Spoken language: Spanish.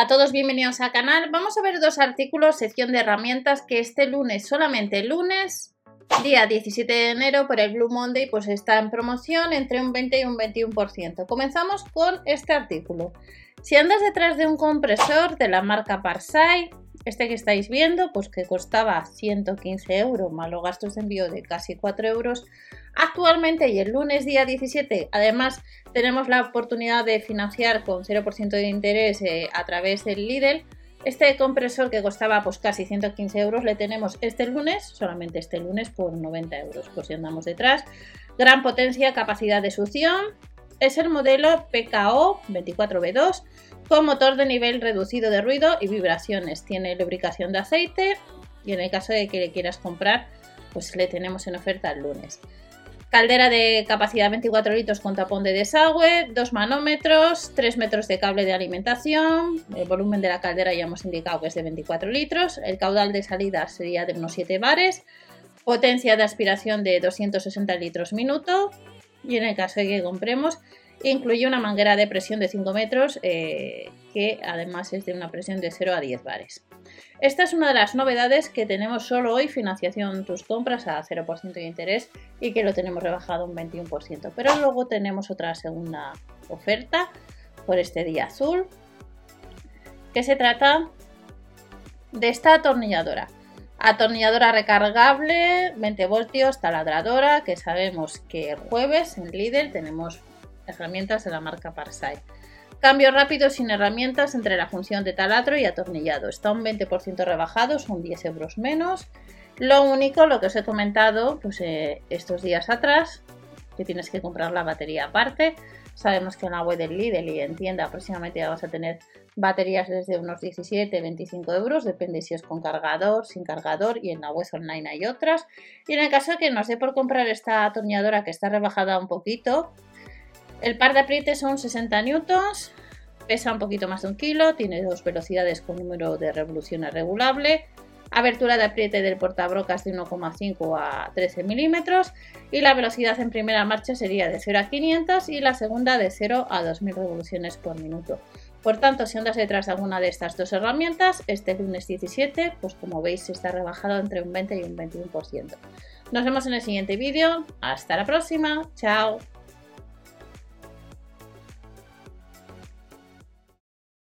A todos, bienvenidos al canal. Vamos a ver dos artículos, sección de herramientas, que este lunes, solamente lunes, día 17 de enero, por el Blue Monday, pues está en promoción entre un 20 y un 21%. Comenzamos con este artículo. Si andas detrás de un compresor de la marca Parsai, este que estáis viendo, pues que costaba 115 euros, más gastos de envío de casi 4 euros, Actualmente y el lunes día 17, además tenemos la oportunidad de financiar con 0% de interés eh, a través del Lidl. Este compresor que costaba pues casi 115 euros le tenemos este lunes, solamente este lunes por 90 euros, por si andamos detrás. Gran potencia, capacidad de succión. Es el modelo PKO 24B2 con motor de nivel reducido de ruido y vibraciones. Tiene lubricación de aceite y en el caso de que le quieras comprar, pues le tenemos en oferta el lunes. Caldera de capacidad 24 litros con tapón de desagüe, 2 manómetros, 3 metros de cable de alimentación. El volumen de la caldera ya hemos indicado que es de 24 litros. El caudal de salida sería de unos 7 bares. Potencia de aspiración de 260 litros minuto. Y en el caso de que compremos, incluye una manguera de presión de 5 metros eh, que además es de una presión de 0 a 10 bares. Esta es una de las novedades que tenemos solo hoy, financiación tus compras a 0% de interés y que lo tenemos rebajado un 21%. Pero luego tenemos otra segunda oferta por este día azul, que se trata de esta atornilladora. Atornilladora recargable, 20 voltios, taladradora, que sabemos que el jueves en Lidl tenemos herramientas de la marca Parsai. Cambio rápido sin herramientas entre la función de taladro y atornillado. Está un 20% rebajado, son 10 euros menos. Lo único, lo que os he comentado pues, eh, estos días atrás, que tienes que comprar la batería aparte. Sabemos que en la web del Lidl y en tienda aproximadamente ya vas a tener baterías desde unos 17, 25 euros, depende si es con cargador, sin cargador y en la web online hay otras. Y en el caso de que no sé por comprar esta atornilladora que está rebajada un poquito, el par de aprietes son 60 newtons, pesa un poquito más de un kilo, tiene dos velocidades con número de revoluciones regulable, abertura de apriete del portabrocas de 1,5 a 13 milímetros y la velocidad en primera marcha sería de 0 a 500 y la segunda de 0 a 2000 revoluciones por minuto. Por tanto, si andas detrás de alguna de estas dos herramientas, este lunes 17, pues como veis está rebajado entre un 20 y un 21%. Nos vemos en el siguiente vídeo. Hasta la próxima. Chao.